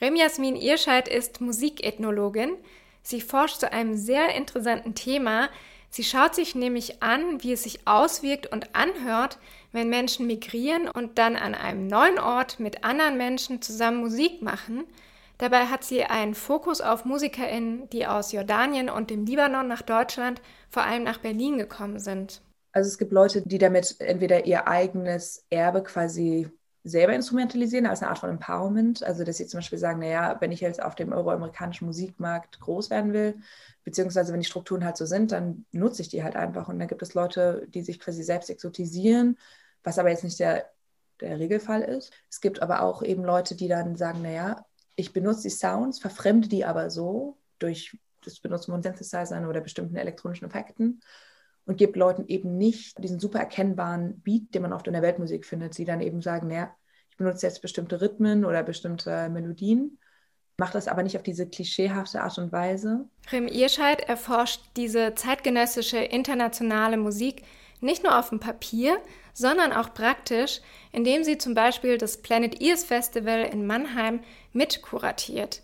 Rem Jasmin Irscheid ist Musikethnologin. Sie forscht zu einem sehr interessanten Thema. Sie schaut sich nämlich an, wie es sich auswirkt und anhört, wenn Menschen migrieren und dann an einem neuen Ort mit anderen Menschen zusammen Musik machen. Dabei hat sie einen Fokus auf MusikerInnen, die aus Jordanien und dem Libanon nach Deutschland, vor allem nach Berlin gekommen sind. Also es gibt Leute, die damit entweder ihr eigenes Erbe quasi selber instrumentalisieren als eine Art von Empowerment. Also dass sie zum Beispiel sagen, naja, wenn ich jetzt auf dem euroamerikanischen Musikmarkt groß werden will, beziehungsweise wenn die Strukturen halt so sind, dann nutze ich die halt einfach. Und dann gibt es Leute, die sich quasi selbst exotisieren, was aber jetzt nicht der, der Regelfall ist. Es gibt aber auch eben Leute, die dann sagen, naja, ich benutze die Sounds, verfremde die aber so durch das Benutzen von Synthesizern oder bestimmten elektronischen Effekten und gebe Leuten eben nicht diesen super erkennbaren Beat, den man oft in der Weltmusik findet, sie dann eben sagen, naja, ich benutze jetzt bestimmte Rhythmen oder bestimmte Melodien, mache das aber nicht auf diese klischeehafte Art und Weise. Rem Irscheid erforscht diese zeitgenössische internationale Musik nicht nur auf dem Papier, sondern auch praktisch, indem sie zum Beispiel das Planet Ears Festival in Mannheim mitkuratiert.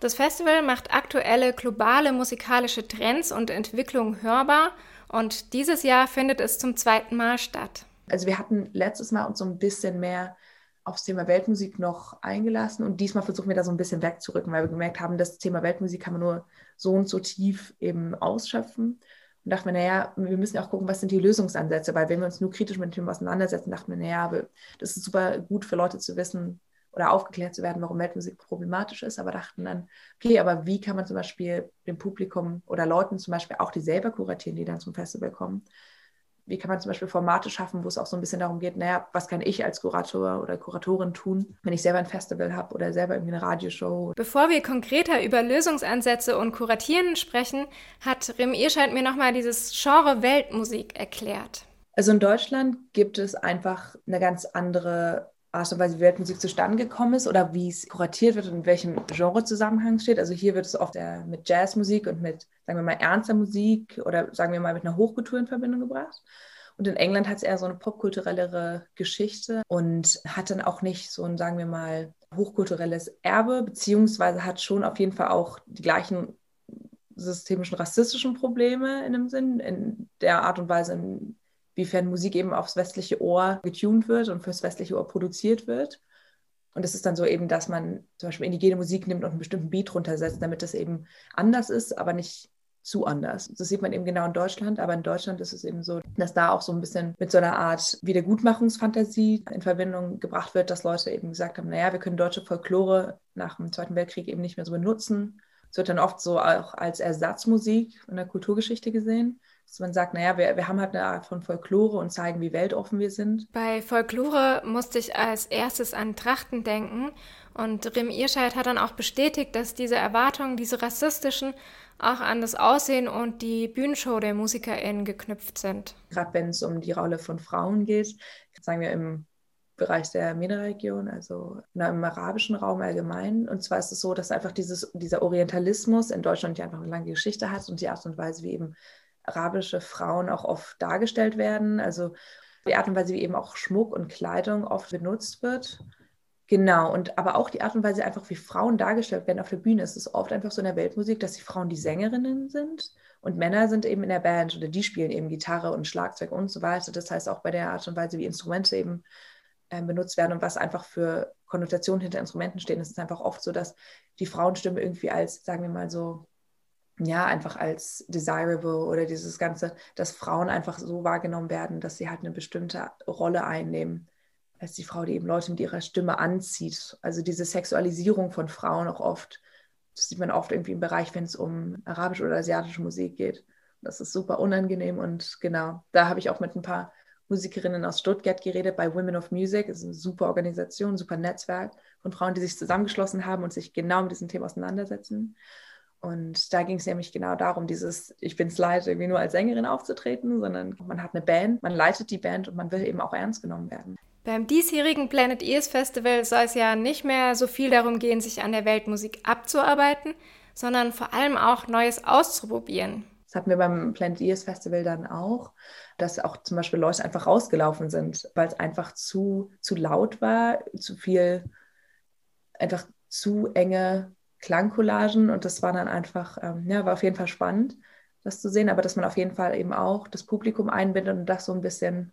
Das Festival macht aktuelle globale musikalische Trends und Entwicklungen hörbar und dieses Jahr findet es zum zweiten Mal statt. Also wir hatten letztes Mal uns so ein bisschen mehr aufs Thema Weltmusik noch eingelassen und diesmal versuchen wir da so ein bisschen wegzurücken, weil wir gemerkt haben, das Thema Weltmusik kann man nur so und so tief eben ausschöpfen. Und dachten wir, naja, wir müssen auch gucken, was sind die Lösungsansätze, weil wenn wir uns nur kritisch mit dem Thema auseinandersetzen, dachten wir, naja, das ist super gut für Leute zu wissen, oder aufgeklärt zu werden, warum Weltmusik problematisch ist, aber dachten dann, okay, aber wie kann man zum Beispiel dem Publikum oder Leuten zum Beispiel auch die selber kuratieren, die dann zum Festival kommen, wie kann man zum Beispiel Formate schaffen, wo es auch so ein bisschen darum geht, naja, was kann ich als Kurator oder Kuratorin tun, wenn ich selber ein Festival habe oder selber irgendwie eine Radioshow. Bevor wir konkreter über Lösungsansätze und Kuratieren sprechen, hat Rem Irscheid mir nochmal dieses Genre Weltmusik erklärt. Also in Deutschland gibt es einfach eine ganz andere Art und Weise, wie Weltmusik zustande gekommen ist oder wie es kuratiert wird und in welchem Genrezusammenhang steht. Also hier wird es oft äh, mit Jazzmusik und mit, sagen wir mal, ernster Musik oder sagen wir mal mit einer Hochkultur in Verbindung gebracht. Und in England hat es eher so eine popkulturellere Geschichte und hat dann auch nicht so ein, sagen wir mal, hochkulturelles Erbe, beziehungsweise hat schon auf jeden Fall auch die gleichen systemischen rassistischen Probleme in dem Sinn, in der Art und Weise, in wiefern Musik eben aufs westliche Ohr getuned wird und fürs westliche Ohr produziert wird. Und es ist dann so eben, dass man zum Beispiel indigene Musik nimmt und einen bestimmten Beat runtersetzt, damit das eben anders ist, aber nicht zu anders. Das sieht man eben genau in Deutschland, aber in Deutschland ist es eben so, dass da auch so ein bisschen mit so einer Art Wiedergutmachungsfantasie in Verbindung gebracht wird, dass Leute eben gesagt haben, naja, wir können deutsche Folklore nach dem Zweiten Weltkrieg eben nicht mehr so benutzen. Es wird dann oft so auch als Ersatzmusik in der Kulturgeschichte gesehen dass man sagt, naja, wir, wir haben halt eine Art von Folklore und zeigen, wie weltoffen wir sind. Bei Folklore musste ich als erstes an Trachten denken und Rim Irscheid hat dann auch bestätigt, dass diese Erwartungen, diese rassistischen, auch an das Aussehen und die Bühnenshow der MusikerInnen geknüpft sind. Gerade wenn es um die Rolle von Frauen geht, sagen wir im Bereich der MENA-Region, also im arabischen Raum allgemein. Und zwar ist es so, dass einfach dieses, dieser Orientalismus in Deutschland ja einfach eine lange Geschichte hat und die Art und Weise, wie eben arabische Frauen auch oft dargestellt werden. Also die Art und Weise, wie eben auch Schmuck und Kleidung oft benutzt wird. Genau, und aber auch die Art und Weise, einfach wie Frauen dargestellt werden auf der Bühne. Es ist oft einfach so in der Weltmusik, dass die Frauen die Sängerinnen sind und Männer sind eben in der Band oder die spielen eben Gitarre und Schlagzeug und so weiter. Das heißt auch bei der Art und Weise, wie Instrumente eben äh, benutzt werden und was einfach für Konnotationen hinter Instrumenten stehen, ist es einfach oft so, dass die Frauenstimme irgendwie als, sagen wir mal so, ja, einfach als desirable oder dieses Ganze, dass Frauen einfach so wahrgenommen werden, dass sie halt eine bestimmte Rolle einnehmen, als die Frau, die eben Leute mit ihrer Stimme anzieht. Also diese Sexualisierung von Frauen auch oft, das sieht man oft irgendwie im Bereich, wenn es um arabische oder asiatische Musik geht. Das ist super unangenehm und genau, da habe ich auch mit ein paar Musikerinnen aus Stuttgart geredet bei Women of Music. Das ist eine super Organisation, super Netzwerk von Frauen, die sich zusammengeschlossen haben und sich genau mit diesem Thema auseinandersetzen. Und da ging es nämlich genau darum, dieses, ich bin es leid, irgendwie nur als Sängerin aufzutreten, sondern man hat eine Band, man leitet die Band und man will eben auch ernst genommen werden. Beim diesjährigen Planet Ears Festival soll es ja nicht mehr so viel darum gehen, sich an der Weltmusik abzuarbeiten, sondern vor allem auch Neues auszuprobieren. Das hatten wir beim Planet Ears Festival dann auch, dass auch zum Beispiel Leute einfach rausgelaufen sind, weil es einfach zu, zu laut war, zu viel einfach zu enge Klangcollagen und das war dann einfach, ähm, ja, war auf jeden Fall spannend, das zu sehen, aber dass man auf jeden Fall eben auch das Publikum einbindet und das so ein bisschen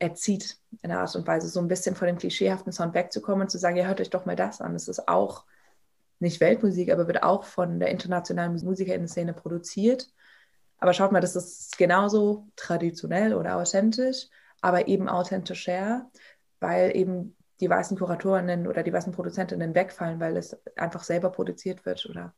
erzieht in einer Art und Weise, so ein bisschen von dem klischeehaften Sound wegzukommen und zu sagen, ja, hört euch doch mal das an. Es ist auch nicht Weltmusik, aber wird auch von der internationalen Musikerinnen-Szene produziert. Aber schaut mal, das ist genauso traditionell oder authentisch, aber eben authentischer, weil eben die weißen Kuratorinnen oder die weißen Produzentinnen wegfallen, weil es einfach selber produziert wird oder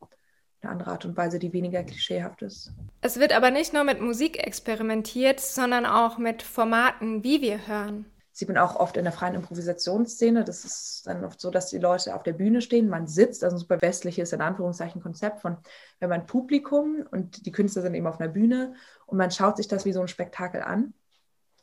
eine andere Art und Weise, die weniger klischeehaft ist. Es wird aber nicht nur mit Musik experimentiert, sondern auch mit Formaten, wie wir hören. Sieht man auch oft in der freien Improvisationsszene. Das ist dann oft so, dass die Leute auf der Bühne stehen, man sitzt, also ein super westliches, in Anführungszeichen, Konzept von, wenn man Publikum und die Künstler sind eben auf einer Bühne und man schaut sich das wie so ein Spektakel an.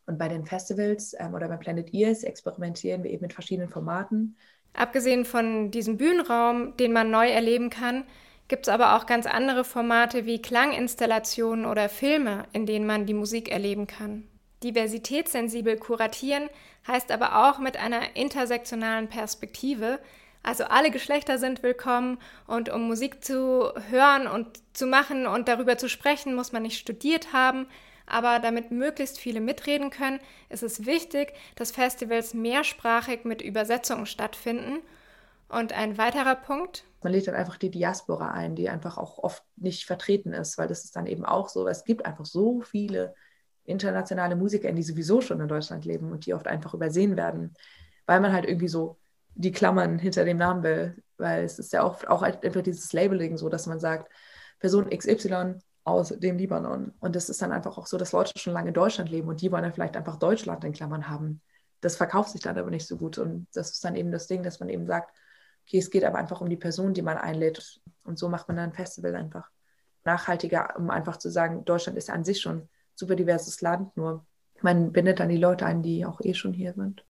Und bei den Festivals ähm, oder bei Planet Ears experimentieren wir eben mit verschiedenen Formaten. Abgesehen von diesem Bühnenraum, den man neu erleben kann, gibt es aber auch ganz andere Formate wie Klanginstallationen oder Filme, in denen man die Musik erleben kann. Diversitätssensibel kuratieren heißt aber auch mit einer intersektionalen Perspektive. Also alle Geschlechter sind willkommen und um Musik zu hören und zu machen und darüber zu sprechen, muss man nicht studiert haben. Aber damit möglichst viele mitreden können, ist es wichtig, dass Festivals mehrsprachig mit Übersetzungen stattfinden. Und ein weiterer Punkt, man lädt dann einfach die Diaspora ein, die einfach auch oft nicht vertreten ist, weil das ist dann eben auch so, es gibt einfach so viele internationale Musiker, die sowieso schon in Deutschland leben und die oft einfach übersehen werden, weil man halt irgendwie so die Klammern hinter dem Namen will, weil es ist ja auch, auch einfach dieses Labeling so, dass man sagt, Person XY aus dem Libanon. Und das ist dann einfach auch so, dass Leute schon lange in Deutschland leben und die wollen dann vielleicht einfach Deutschland in Klammern haben. Das verkauft sich dann aber nicht so gut. Und das ist dann eben das Ding, dass man eben sagt, okay, es geht aber einfach um die Person, die man einlädt. Und so macht man dann ein Festival einfach nachhaltiger, um einfach zu sagen, Deutschland ist an sich schon ein super diverses Land, nur man bindet dann die Leute ein, die auch eh schon hier sind.